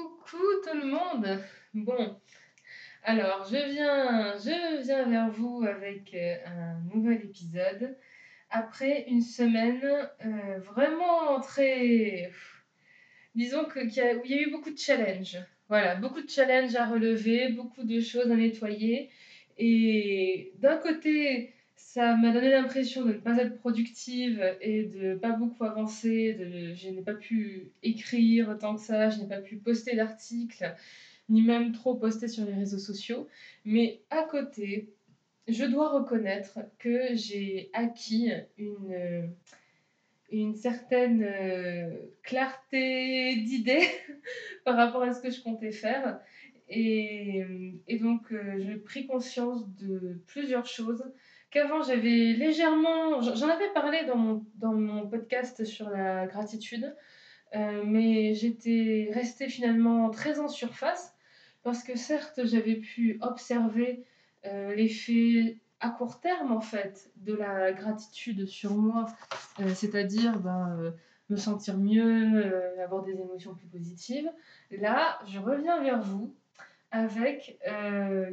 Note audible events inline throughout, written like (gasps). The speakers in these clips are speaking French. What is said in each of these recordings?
Coucou tout le monde. Bon, alors je viens, je viens vers vous avec euh, un nouvel épisode après une semaine euh, vraiment très, disons que qu'il il y a eu beaucoup de challenges. Voilà, beaucoup de challenges à relever, beaucoup de choses à nettoyer. Et d'un côté, ça m'a donné l'impression de ne pas être productive et de pas beaucoup avancer. De, je n'ai pas pu écrire tant que ça, je n'ai pas pu poster d'articles, ni même trop poster sur les réseaux sociaux. Mais à côté, je dois reconnaître que j'ai acquis une, une certaine euh, clarté d'idées (laughs) par rapport à ce que je comptais faire. Et, et donc, euh, j'ai pris conscience de plusieurs choses qu'avant j'avais légèrement. J'en avais parlé dans mon, podcast sur la gratitude, euh, mais j'étais restée finalement très en surface parce que certes j'avais pu observer euh, l'effet à court terme en fait de la gratitude sur moi, euh, c'est-à-dire ben, me sentir mieux, avoir des émotions plus positives. Là, je reviens vers vous avec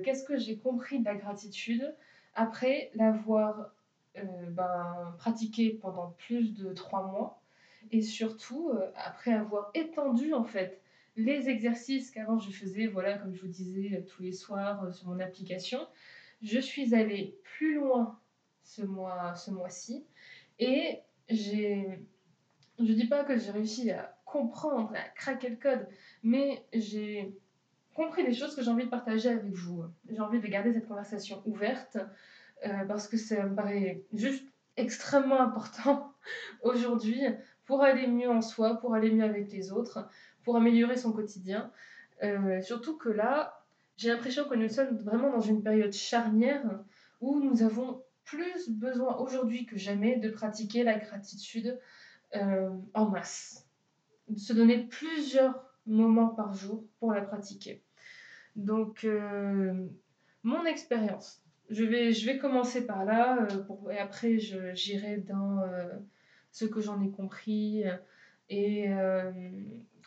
qu'est-ce que j'ai compris de la gratitude après l'avoir euh, ben, pratiqué pendant plus de trois mois et surtout euh, après avoir étendu en fait les exercices qu'avant je faisais, voilà, comme je vous disais euh, tous les soirs sur mon application, je suis allée plus loin ce mois ce mois-ci et j'ai je dis pas que j'ai réussi à comprendre, à craquer le code, mais j'ai compris des choses que j'ai envie de partager avec vous. J'ai envie de garder cette conversation ouverte euh, parce que ça me paraît juste extrêmement important (laughs) aujourd'hui pour aller mieux en soi, pour aller mieux avec les autres, pour améliorer son quotidien. Euh, surtout que là, j'ai l'impression que nous sommes vraiment dans une période charnière où nous avons plus besoin aujourd'hui que jamais de pratiquer la gratitude euh, en masse, de se donner plusieurs moments par jour pour la pratiquer. Donc, euh, mon expérience, je vais, commencer par là, euh, et après j'irai dans euh, ce que j'en ai compris et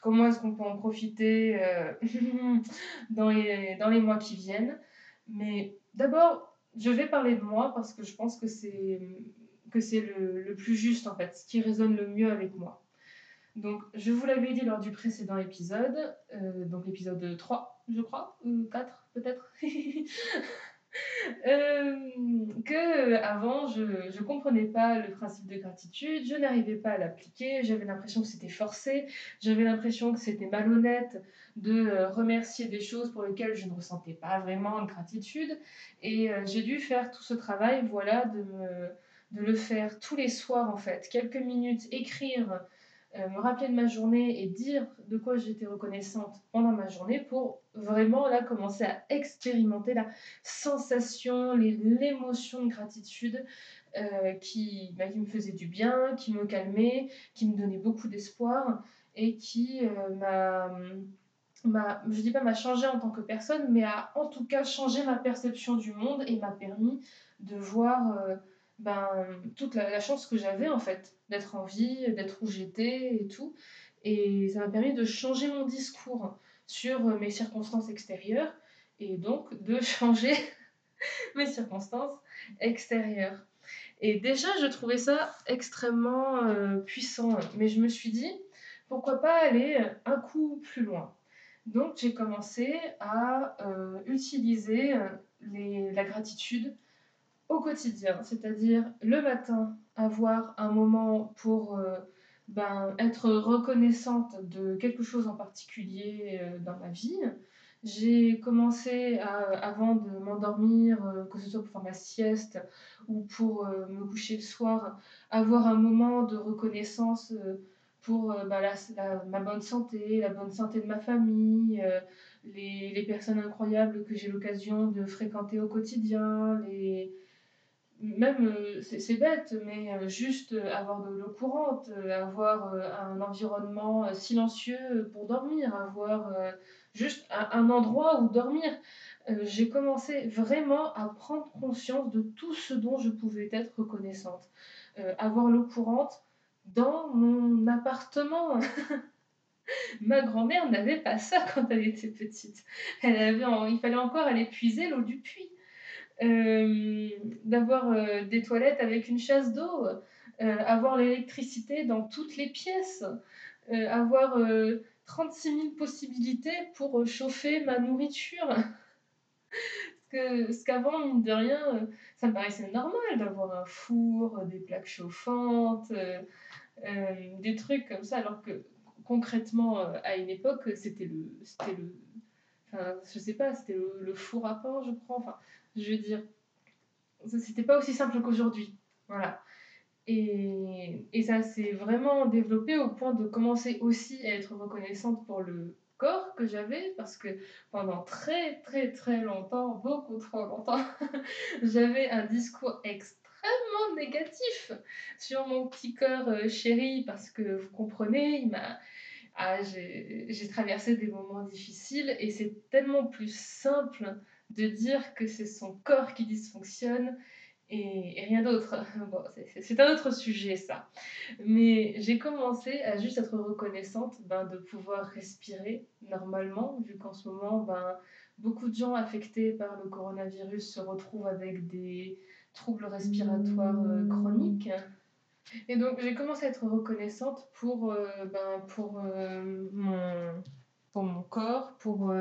comment est-ce qu'on peut en profiter (laughs) dans, les, mois qui viennent. Mais d'abord, je vais parler de moi parce que je pense que c'est le, plus juste en fait, ce qui résonne le mieux avec moi. Donc, je vous l'avais dit lors du précédent épisode, donc l'épisode 3, je crois, ou 4 peut-être, (laughs) euh, que avant je ne comprenais pas le principe de gratitude, je n'arrivais pas à l'appliquer, j'avais l'impression que c'était forcé, j'avais l'impression que c'était malhonnête de euh, remercier des choses pour lesquelles je ne ressentais pas vraiment de gratitude. Et euh, j'ai dû faire tout ce travail, voilà, de, me, de le faire tous les soirs en fait, quelques minutes, écrire euh, me rappeler de ma journée et dire de quoi j'étais reconnaissante pendant ma journée pour vraiment là commencer à expérimenter la sensation, l'émotion de gratitude euh, qui, bah, qui, me faisait du bien, qui me calmait, qui me donnait beaucoup d'espoir et qui euh, m'a m'a, je dis pas m'a changé en tant que personne, mais a en tout cas changé ma perception du monde et m'a permis de voir ben, toute la, chance que j'avais en fait d'être en vie, d'être où j'étais et tout. Et ça m'a permis de changer mon discours sur mes circonstances extérieures et donc de (laughs) changer (laughs) mes circonstances extérieures. Et déjà, je trouvais ça extrêmement euh, puissant, mais je me suis dit, pourquoi pas aller un coup plus loin? Donc j'ai commencé à euh, utiliser les, la gratitude au quotidien, c'est-à-dire le matin, avoir un moment pour euh, ben, être reconnaissante de quelque chose en particulier euh, dans ma vie. J'ai commencé avant de m'endormir, euh, que ce soit pour faire ma sieste ou pour me coucher le soir, avoir un moment de reconnaissance pour ben, ma bonne santé, la bonne santé de ma famille, les, les, personnes incroyables que j'ai l'occasion de fréquenter au quotidien, même, euh, c'est bête, mais euh, juste avoir de l'eau courante, euh, avoir un environnement silencieux pour dormir, avoir juste un, endroit où dormir. J'ai commencé vraiment à prendre conscience de tout ce dont je pouvais être reconnaissante. avoir l'eau courante dans mon appartement. (laughs) Ma grand-mère n'avait pas ça quand elle était petite. Elle avait il fallait encore aller puiser l'eau du puits. Euh, d'avoir euh, des toilettes avec une chasse d'eau, euh, avoir l'électricité dans toutes les pièces, avoir 36 000 possibilités pour chauffer ma nourriture. Parce qu'avant, mine de rien, ça me paraissait normal d'avoir un four, des plaques chauffantes, des trucs comme ça, alors que concrètement, à une époque, c'était le, le, enfin, je sais pas, c'était le, four à pain, je crois. Enfin, je veux dire, c'était pas aussi simple qu'aujourd'hui. Voilà. Et, et ça s'est vraiment développé au point de commencer aussi à être reconnaissante pour le corps que j'avais, parce que pendant très très très longtemps, beaucoup trop longtemps, (laughs) j'avais un discours extrêmement négatif sur mon petit corps euh, chéri, parce que vous comprenez, m'a ah, j'ai traversé des moments difficiles et c'est tellement plus simple de dire que c'est son corps qui dysfonctionne et, rien d'autre. (laughs) Bon, c'est un autre sujet ça. Mais j'ai commencé à juste être reconnaissante ben, de pouvoir respirer normalement, vu qu'en ce moment, ben, beaucoup de gens affectés par le coronavirus se retrouvent avec des troubles respiratoires euh, chroniques. Et donc j'ai commencé à être reconnaissante pour, euh, ben, pour, euh, mon, pour mon corps, pour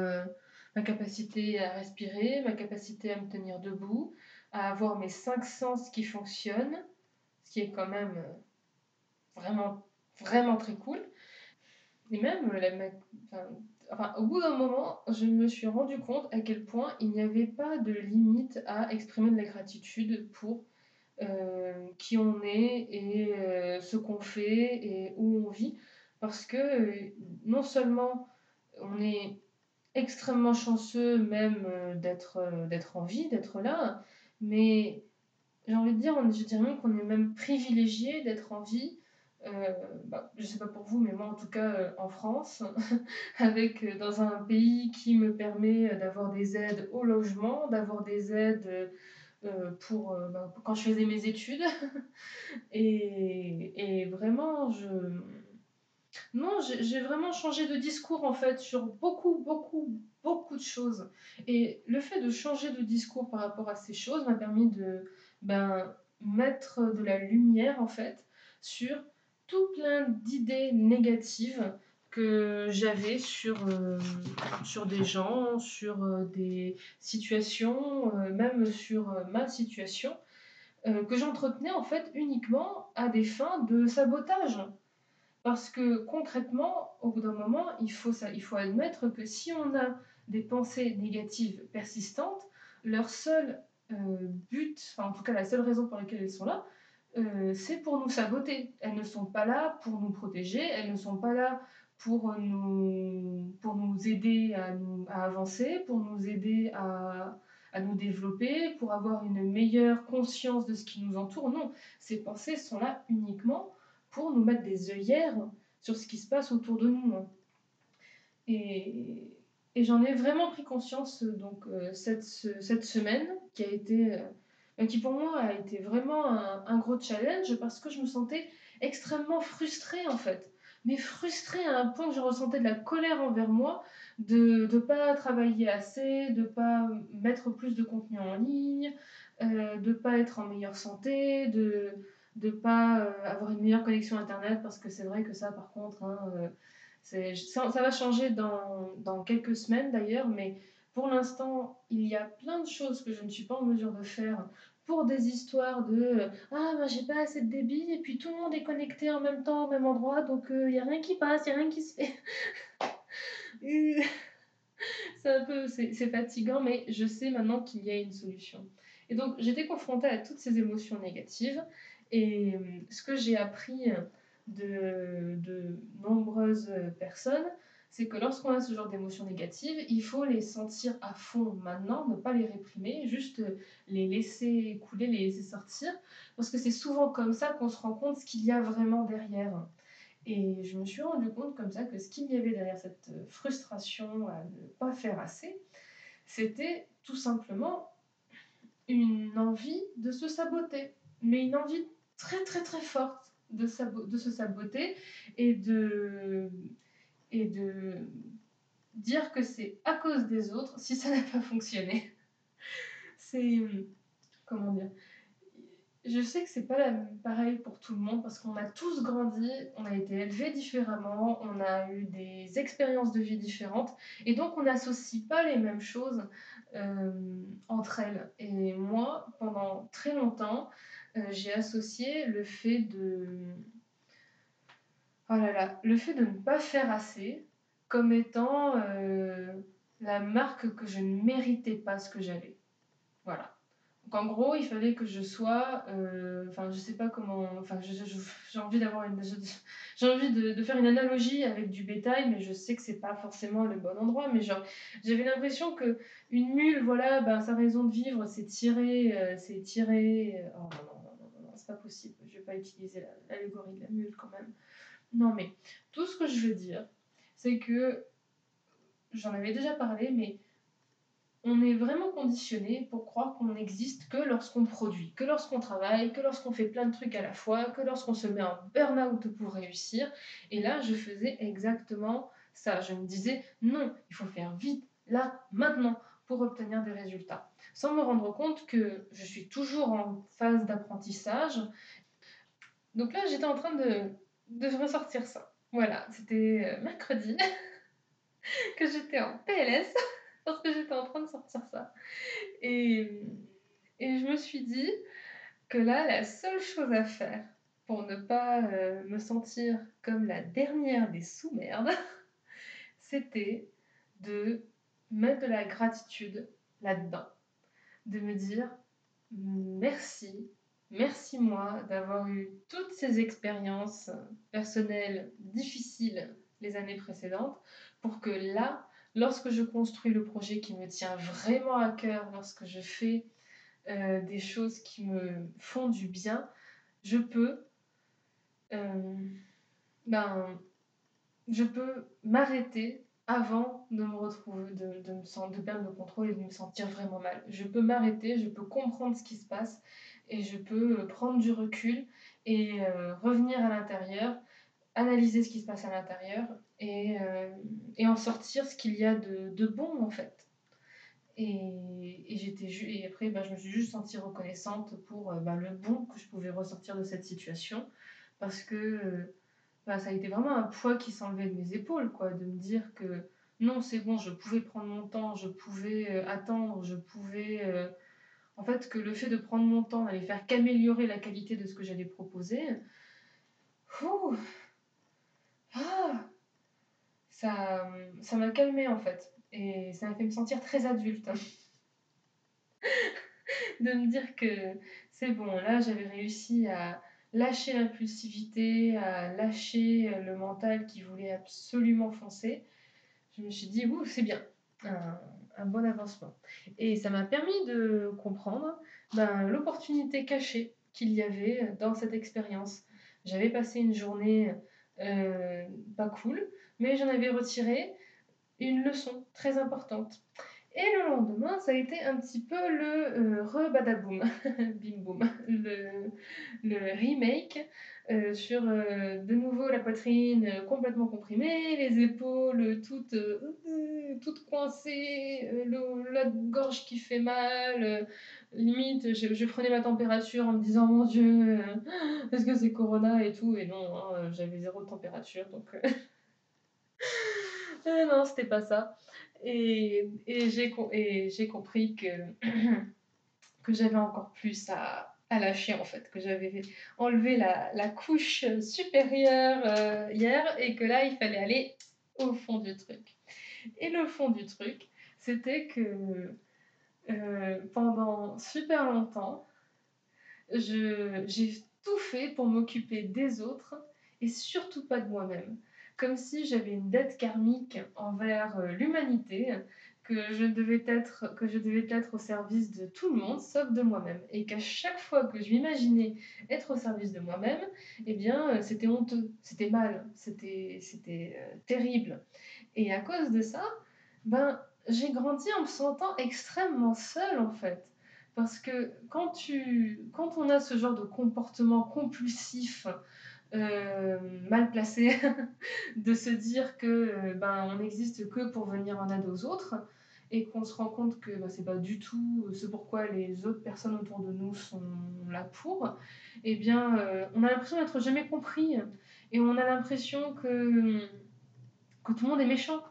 ma capacité à respirer, ma capacité à me tenir debout, à avoir mes cinq sens qui fonctionnent, ce qui est quand même euh, vraiment, vraiment très cool. Et même, euh, au bout d'un moment, je me suis rendu compte à quel point il n'y avait pas de limite à exprimer de la gratitude pour euh, qui on est et ce qu'on fait et où on vit. Parce que non seulement on est extrêmement chanceux même euh, d'être euh, d'être en vie, d'être là, mais j'ai envie de dire, je dirais même qu'on est même privilégié d'être en vie. Euh, bah, je sais pas pour vous, mais moi en tout cas euh, en France, (laughs) avec dans un pays qui me permet d'avoir des aides au logement, d'avoir des aides bah, quand je faisais mes études, (laughs) et, et vraiment je non, j'ai vraiment changé de discours en fait sur beaucoup, beaucoup, beaucoup de choses. Et le fait de changer de discours par rapport à ces choses m'a permis de ben, mettre de la lumière en fait sur tout plein d'idées négatives que j'avais sur, euh, sur des gens, sur euh, des situations, euh, même sur ma situation, que j'entretenais en fait uniquement à des fins de sabotage. Parce que concrètement, au bout d'un moment, il faut, ça, il faut admettre que si on a des pensées négatives persistantes, leur seul euh, but, en tout cas la seule raison pour laquelle elles sont là, euh, c'est pour nous saboter. Elles ne sont pas là pour nous protéger, elles ne sont pas là pour nous, pour nous aider à, nous, à avancer, pour nous aider à, à nous développer, pour avoir une meilleure conscience de ce qui nous entoure. Non, ces pensées sont là uniquement pour nous mettre des œillères sur ce qui se passe autour de nous. Hein. Et, j'en ai vraiment pris conscience donc euh, cette, cette, semaine qui a été, euh, qui pour moi a été vraiment un, gros challenge parce que je me sentais extrêmement frustrée en fait. Mais frustrée à un point que je ressentais de la colère envers moi de ne pas travailler assez, de ne pas mettre plus de contenu en ligne, euh, de ne pas être en meilleure santé, de, de pas euh, avoir une meilleure connexion Internet, parce que c'est vrai que ça, par contre, hein, euh, ça, ça, va changer dans, dans quelques semaines d'ailleurs, mais pour l'instant, il y a plein de choses que je ne suis pas en mesure de faire pour des histoires de Ah, ben j'ai pas assez de débit, et puis tout le monde est connecté en même temps au même endroit, donc il euh, n'y a rien qui passe, il n'y a rien qui se fait. (laughs) c'est un peu c'est fatigant, mais je sais maintenant qu'il y a une solution. Et donc j'étais confrontée à toutes ces émotions négatives et euh, ce que j'ai appris de, de, nombreuses personnes, c'est que lorsqu'on a ce genre d'émotions négatives, il faut les sentir à fond maintenant, ne pas les réprimer, juste les laisser couler, les laisser sortir, parce que c'est souvent comme ça qu'on se rend compte ce qu'il y a vraiment derrière. Et je me suis rendu compte comme ça que ce qu'il y avait derrière cette frustration à ne pas faire assez, c'était tout simplement une envie de se saboter, mais une envie très très très forte de, de se saboter et de et de dire que c'est à cause des autres si ça n'a pas fonctionné. (laughs) c'est. Comment dire je sais que c'est pas pareil pour tout le monde parce qu'on a tous grandi, on a été élevés différemment, on a eu des expériences de vie différentes et donc on n'associe pas les mêmes choses euh, entre elles. Et moi, pendant très longtemps, j'ai associé le fait de. Oh là là, le fait de ne pas faire assez comme étant euh, la marque que je ne méritais pas ce que j'avais. Voilà. Donc en gros, il fallait que je sois, euh, enfin je sais pas comment, enfin j'ai envie d'avoir une, j'ai envie de, faire une analogie avec du bétail, mais je sais que c'est pas forcément le bon endroit, mais genre j'avais l'impression que une mule, voilà, ben sa raison de vivre, c'est tirer, euh, c'est tirer. Euh, oh non non non non, c'est possible, je vais pas utiliser l'allégorie de la mule quand même. Non mais tout ce que je veux dire, c'est que j'en avais déjà parlé, mais on est vraiment conditionné pour croire qu'on n'existe que lorsqu'on produit, que lorsqu'on travaille, que lorsqu'on fait plein de trucs à la fois, que lorsqu'on se met en burn-out pour réussir. Et là, je faisais exactement ça. Je me disais, non, il faut faire vite, là, maintenant, pour obtenir des résultats. Sans me rendre compte que je suis toujours en phase d'apprentissage. Donc là, j'étais en train de, de ressortir ça. Voilà, c'était euh, mercredi (laughs) que j'étais en PLS (laughs) parce que j'étais en train de sortir ça. Et, et je me suis dit que là, la seule chose à faire pour ne pas euh, me sentir comme la dernière des sous-merdes, (laughs) c'était de mettre de la gratitude là-dedans. De me dire merci, merci moi d'avoir eu toutes ces expériences personnelles difficiles les années précédentes pour que là, lorsque je construis le projet qui me tient vraiment à cœur, lorsque je fais euh, des choses qui me font du bien, je peux, euh, ben, je peux m'arrêter avant de me retrouver, de, de, me sentir, de perdre le contrôle et de me sentir vraiment mal. Je peux m'arrêter, je peux comprendre ce qui se passe et je peux prendre du recul et euh, revenir à l'intérieur analyser ce qui se passe à l'intérieur et, euh, et, en sortir ce qu'il y a de, de, bon en fait. Et, et et après, bah, je me suis juste sentie reconnaissante pour euh, bah, le bon que je pouvais ressortir de cette situation parce que bah, ça a été vraiment un poids qui s'enlevait de mes épaules, quoi, de me dire que non, c'est bon, je pouvais prendre mon temps, je pouvais euh, attendre, je pouvais. en fait, que le fait de prendre mon temps n'allait faire qu'améliorer la qualité de ce que j'allais proposer. Ouh, ah ça ça m'a calmé en fait et ça m'a fait me sentir très adulte (laughs) de me dire que c'est bon là j'avais réussi à lâcher l'impulsivité à lâcher le mental qui voulait absolument foncer. Je me suis dit ouh c'est bien. Un, un, bon avancement. Et ça m'a permis de comprendre ben, l'opportunité cachée qu'il y avait dans cette expérience. J'avais passé une journée euh, pas cool, mais j'en avais retiré une leçon très importante. Et le lendemain, ça a été un petit peu le euh, re-badaboom, (laughs) bim boum, le, le remake euh, sur de nouveau la poitrine complètement comprimée, les épaules toutes, toutes coincées, la gorge qui fait mal, limite, je, prenais ma température en me disant mon Dieu, (gasps) est-ce que c'est Corona et tout? Et non, hein, j'avais zéro température donc. Euh, (laughs) euh, non, c'était pas ça. Et, et j'ai compris que, (clears throat) que j'avais encore plus à, à lâcher en fait, que j'avais enlevé la, la, couche supérieure euh, hier et que là il fallait aller au fond du truc. Et le fond du truc, c'était que euh, pendant super longtemps, j'ai tout fait pour m'occuper des autres et surtout pas de moi-même. Comme si j'avais une dette karmique envers euh, l'humanité, que je, devais être, que je devais être au service de tout le monde, sauf de moi-même. Et qu'à chaque fois que je m'imaginais être au service de moi-même, eh bien, euh, c'était honteux, c'était mal, c'était terrible. Et à cause de ça, ben, j'ai grandi en me sentant extrêmement seule en fait. Parce que quand, tu, quand on a ce genre de comportement compulsif euh, mal placé (laughs) de se dire que euh, ben on n'existe que pour venir en aide aux autres et qu'on se rend compte que ben, c'est pas du tout ce pourquoi les autres personnes autour de nous sont là pour, eh bien euh, on a l'impression d'être jamais compris et on a l'impression que, que tout le monde est méchant,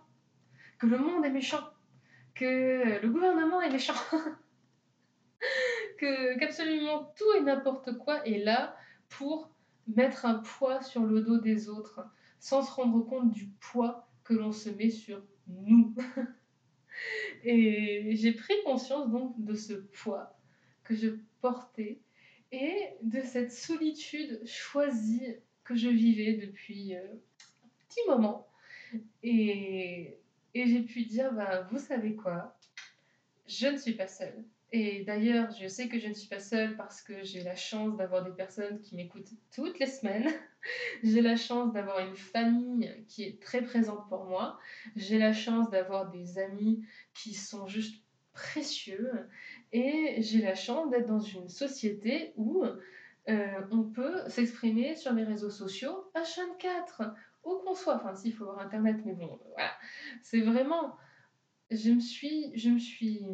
que le monde est méchant, que le gouvernement est méchant. (laughs) que qu'absolument tout et n'importe quoi est là pour mettre un poids sur le dos des autres sans se rendre compte du poids que l'on se met sur nous. (laughs) et j'ai pris conscience donc de ce poids que je portais et de cette solitude choisie que je vivais depuis euh, un petit moment. Et, et j'ai pu dire, bah, vous savez quoi, je ne suis pas seule. Et d'ailleurs, je sais que je ne suis pas seule parce que j'ai la chance d'avoir des personnes qui m'écoutent toutes les semaines. (laughs) j'ai la chance d'avoir une famille qui est très présente pour moi. J'ai la chance d'avoir des amis qui sont juste précieux. Et j'ai la chance d'être dans une société où euh, on peut s'exprimer sur les réseaux sociaux H24, où qu'on soit. Enfin, s'il faut avoir Internet, mais bon, voilà. C'est vraiment... Je me suis... Je me suis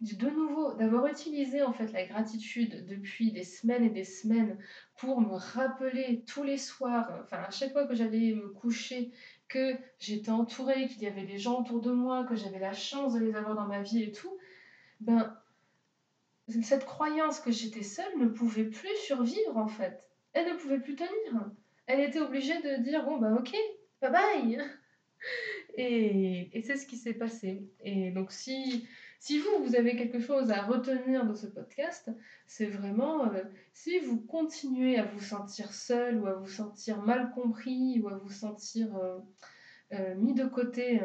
de nouveau, d'avoir utilisé en fait la gratitude depuis des semaines et des semaines pour me rappeler tous les soirs, enfin à chaque fois que j'allais me coucher, que j'étais entourée, qu'il y avait des gens autour de moi, que j'avais la chance de les avoir dans ma vie et tout, ben cette croyance que j'étais seule ne pouvait plus survivre en fait. Elle ne pouvait plus tenir. Elle était obligée de dire bon ben ok, bye bye. (laughs) Et, et c'est ce qui s'est passé. Et donc si si vous, vous avez quelque chose à retenir de ce podcast, c'est vraiment euh, si vous continuez à vous sentir seul ou à vous sentir mal compris ou à vous sentir euh, euh, mis de côté,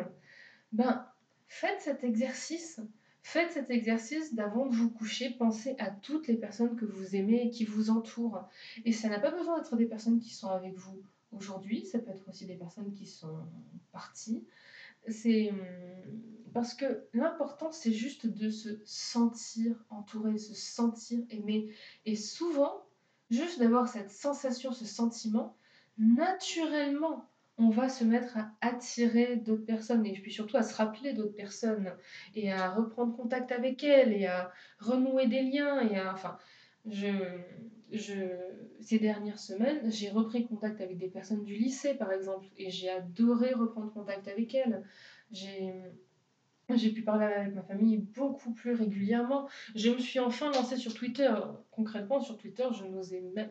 ben faites cet exercice. Faites cet exercice d'avant de vous coucher, pensez à toutes les personnes que vous aimez et qui vous entourent. Et ça n'a pas besoin d'être des personnes qui sont avec vous aujourd'hui, ça peut être aussi des personnes qui sont parties. C'est hum, parce que l'important, c'est juste de se sentir entouré, se sentir aimé. Et souvent, juste d'avoir cette sensation, ce sentiment, naturellement, on va se mettre à attirer d'autres personnes et puis surtout à se rappeler d'autres personnes et à reprendre contact avec elles et à renouer des liens et enfin je, je ces dernières semaines j'ai repris contact avec des personnes du lycée par exemple et j'ai adoré reprendre contact avec elles j'ai pu parler avec ma famille beaucoup plus régulièrement. Je me suis enfin lancée sur Twitter. Concrètement, sur Twitter,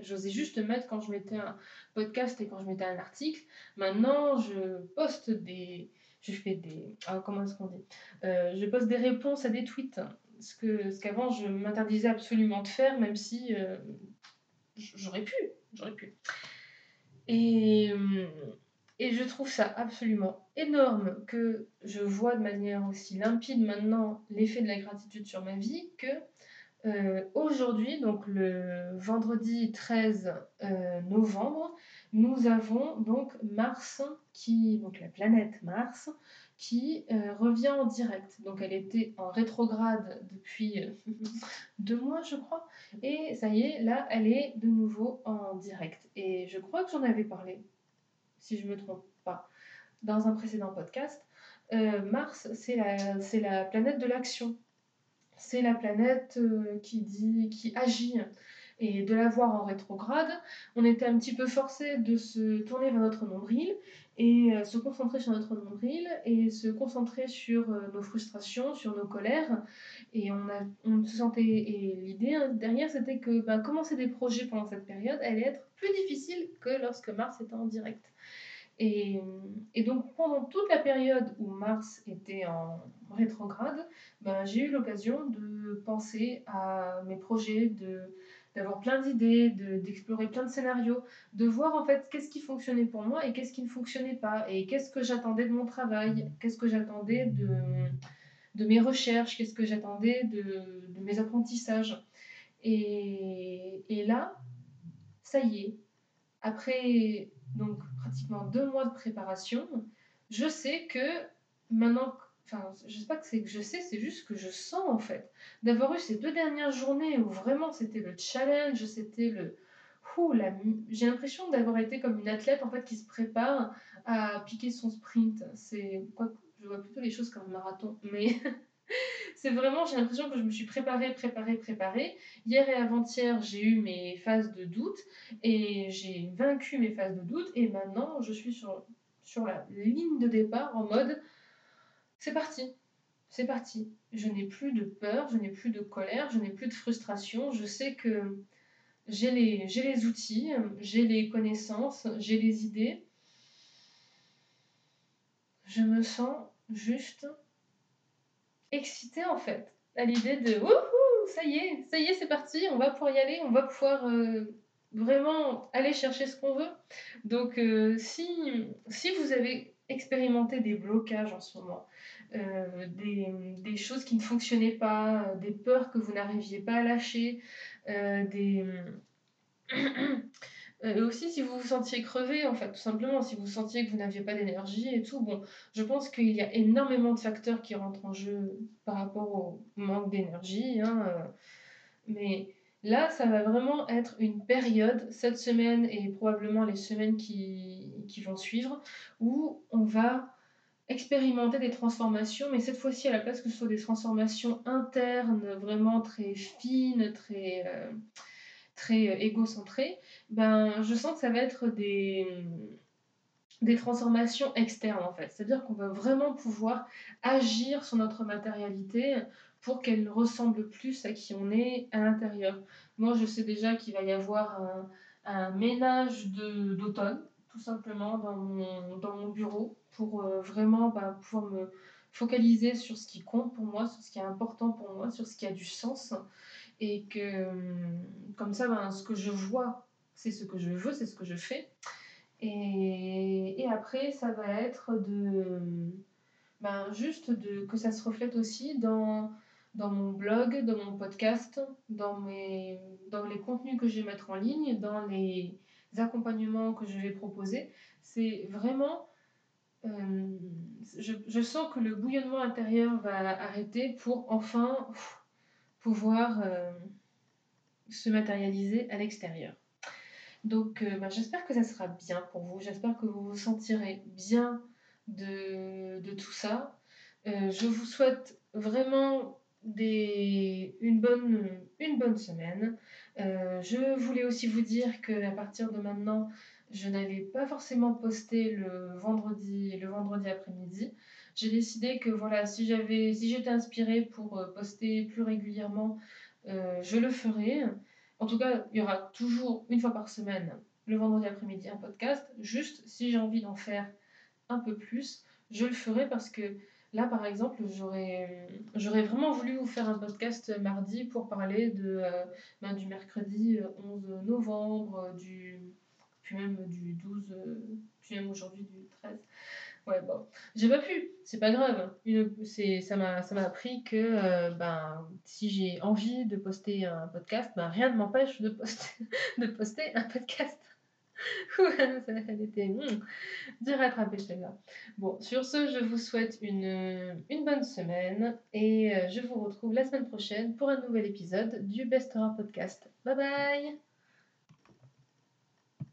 j'osais juste mettre quand je mettais un podcast et quand je mettais un article. Maintenant, je poste des. Je fais des. Ah, comment est-ce dit euh, Je poste des réponses à des tweets. Ce que ce qu'avant, je m'interdisais absolument de faire, même si euh, j'aurais pu. J'aurais pu. Et. Hum, et je trouve ça absolument énorme que je vois de manière aussi limpide maintenant l'effet de la gratitude sur ma vie que euh, aujourd'hui, donc le vendredi 13 euh, novembre, nous avons donc Mars, qui, donc la planète Mars, qui euh, revient en direct. Donc elle était en rétrograde depuis (laughs) deux mois, je crois. Et ça y est, là, elle est de nouveau en direct. Et je crois que j'en avais parlé si je ne me trompe pas, dans un précédent podcast, Mars, c'est la, c'est la planète de l'action. C'est la planète euh, qui, dit, qui agit. Et de la voir en rétrograde, on était un petit peu forcé de se tourner vers notre nombril et euh, se concentrer sur notre nombril et se concentrer sur nos frustrations, sur nos colères. Et on, a, on se sentait. Et l'idée hein, derrière, c'était que bah, commencer des projets pendant cette période allait être plus difficile que lorsque Mars était en direct. Et, donc pendant toute la période où Mars était en rétrograde, ben, j'ai eu l'occasion de penser à mes projets, de, d'avoir plein d'idées, d'explorer plein de scénarios, de voir en fait qu'est-ce qui fonctionnait pour moi et qu'est-ce qui ne fonctionnait pas, et qu'est-ce que j'attendais de mon travail, qu'est-ce que j'attendais de, de mes recherches, qu'est-ce que j'attendais de, de mes apprentissages. Et, et là, ça y est, après donc pratiquement deux mois de préparation, je sais que maintenant, enfin, je sais pas que c'est que je sais, c'est juste que je sens en fait d'avoir eu ces deux dernières journées où vraiment c'était le challenge, c'était le j'ai l'impression d'avoir été comme une athlète en fait qui se prépare à piquer son sprint. C'est Je vois plutôt les choses comme un marathon, mais (laughs) c'est vraiment, j'ai l'impression que je me suis préparée, préparée, préparée. Hier et avant-hier, j'ai eu mes phases de doute et j'ai vaincu mes phases de doute et maintenant je suis sur, sur la ligne de départ en mode c'est parti, c'est parti. Je n'ai plus de peur, je n'ai plus de colère, je n'ai plus de frustration. Je sais que j'ai les, j'ai les outils, j'ai les connaissances, j'ai les idées. Je me sens juste excitée en fait à l'idée de wouhou, ça y est, ça y est, c'est parti, on va pouvoir y aller, on va pouvoir euh, vraiment aller chercher ce qu'on veut. Donc euh, si, si vous avez expérimenté des blocages en ce moment, euh, des, des, choses qui ne fonctionnaient pas, des peurs que vous n'arriviez pas à lâcher, des Et (clears throat) aussi, si vous vous sentiez crevé, en fait, tout simplement, si vous sentiez que vous n'aviez pas d'énergie et tout, bon, je pense qu'il y a énormément de facteurs qui rentrent en jeu par rapport au manque d'énergie. Hein, euh. mais là, ça va vraiment être une période, cette semaine et probablement les semaines qui, qui vont suivre, où on va expérimenter des transformations, mais cette fois-ci, à la place que ce soit des transformations internes, vraiment très fines, très... Euh, très euh, égocentré, ben, je sens que ça va être des, des transformations externes en fait. C'est-à-dire qu'on va vraiment pouvoir agir sur notre matérialité pour qu'elle ressemble plus à qui on est à l'intérieur. Moi, je sais déjà qu'il va y avoir un, un ménage d'automne, tout simplement, dans mon, dans mon bureau, pour euh, vraiment ben, pouvoir me focaliser sur ce qui compte pour moi, sur ce qui est important pour moi, sur ce qui a du sens. Et que hum, comme ça, ben, ce que je vois, c'est ce que je veux, c'est ce que je fais. Et, et après, ça va être de ben, juste de, que ça se reflète aussi dans, dans mon blog, dans mon podcast, dans, mes, dans les contenus que je vais mettre en ligne, dans les accompagnements que je vais proposer. C'est vraiment... Euh, je, je, sens que le bouillonnement intérieur va arrêter pour enfin pouvoir euh, se matérialiser à l'extérieur. Donc euh, bah, j'espère que ça sera bien pour vous, j'espère que vous vous sentirez bien de, de tout ça. Je vous souhaite vraiment des, une, bonne, une bonne semaine. je voulais aussi vous dire que à partir de maintenant, je n'avais pas forcément posté le vendredi, le vendredi après-midi j'ai décidé que voilà, si j'avais, si j'étais inspirée pour euh, poster plus régulièrement, euh, je le ferai. En tout cas, il y aura toujours une fois par semaine, le vendredi après-midi, un podcast. Juste si j'ai envie d'en faire un peu plus, je le ferai parce que là, par exemple, j'aurais, j'aurais vraiment voulu vous faire un podcast mardi pour parler euh, ben, du mercredi 11 novembre, du, puis même du 12, puis même aujourd'hui du 13. Ouais, bon. J'ai pas pu, c'est pas grave. ça, m'a, ça m'a appris que euh, ben, si j'ai envie de poster un podcast, ben, rien ne m'empêche de poster (laughs) un podcast. Ça, a été hmm, dur à attraper celle-là. Bon, sur ce, je vous souhaite une, une bonne semaine et euh, je vous retrouve la semaine prochaine pour un nouvel épisode du Best Horror Podcast. Bye bye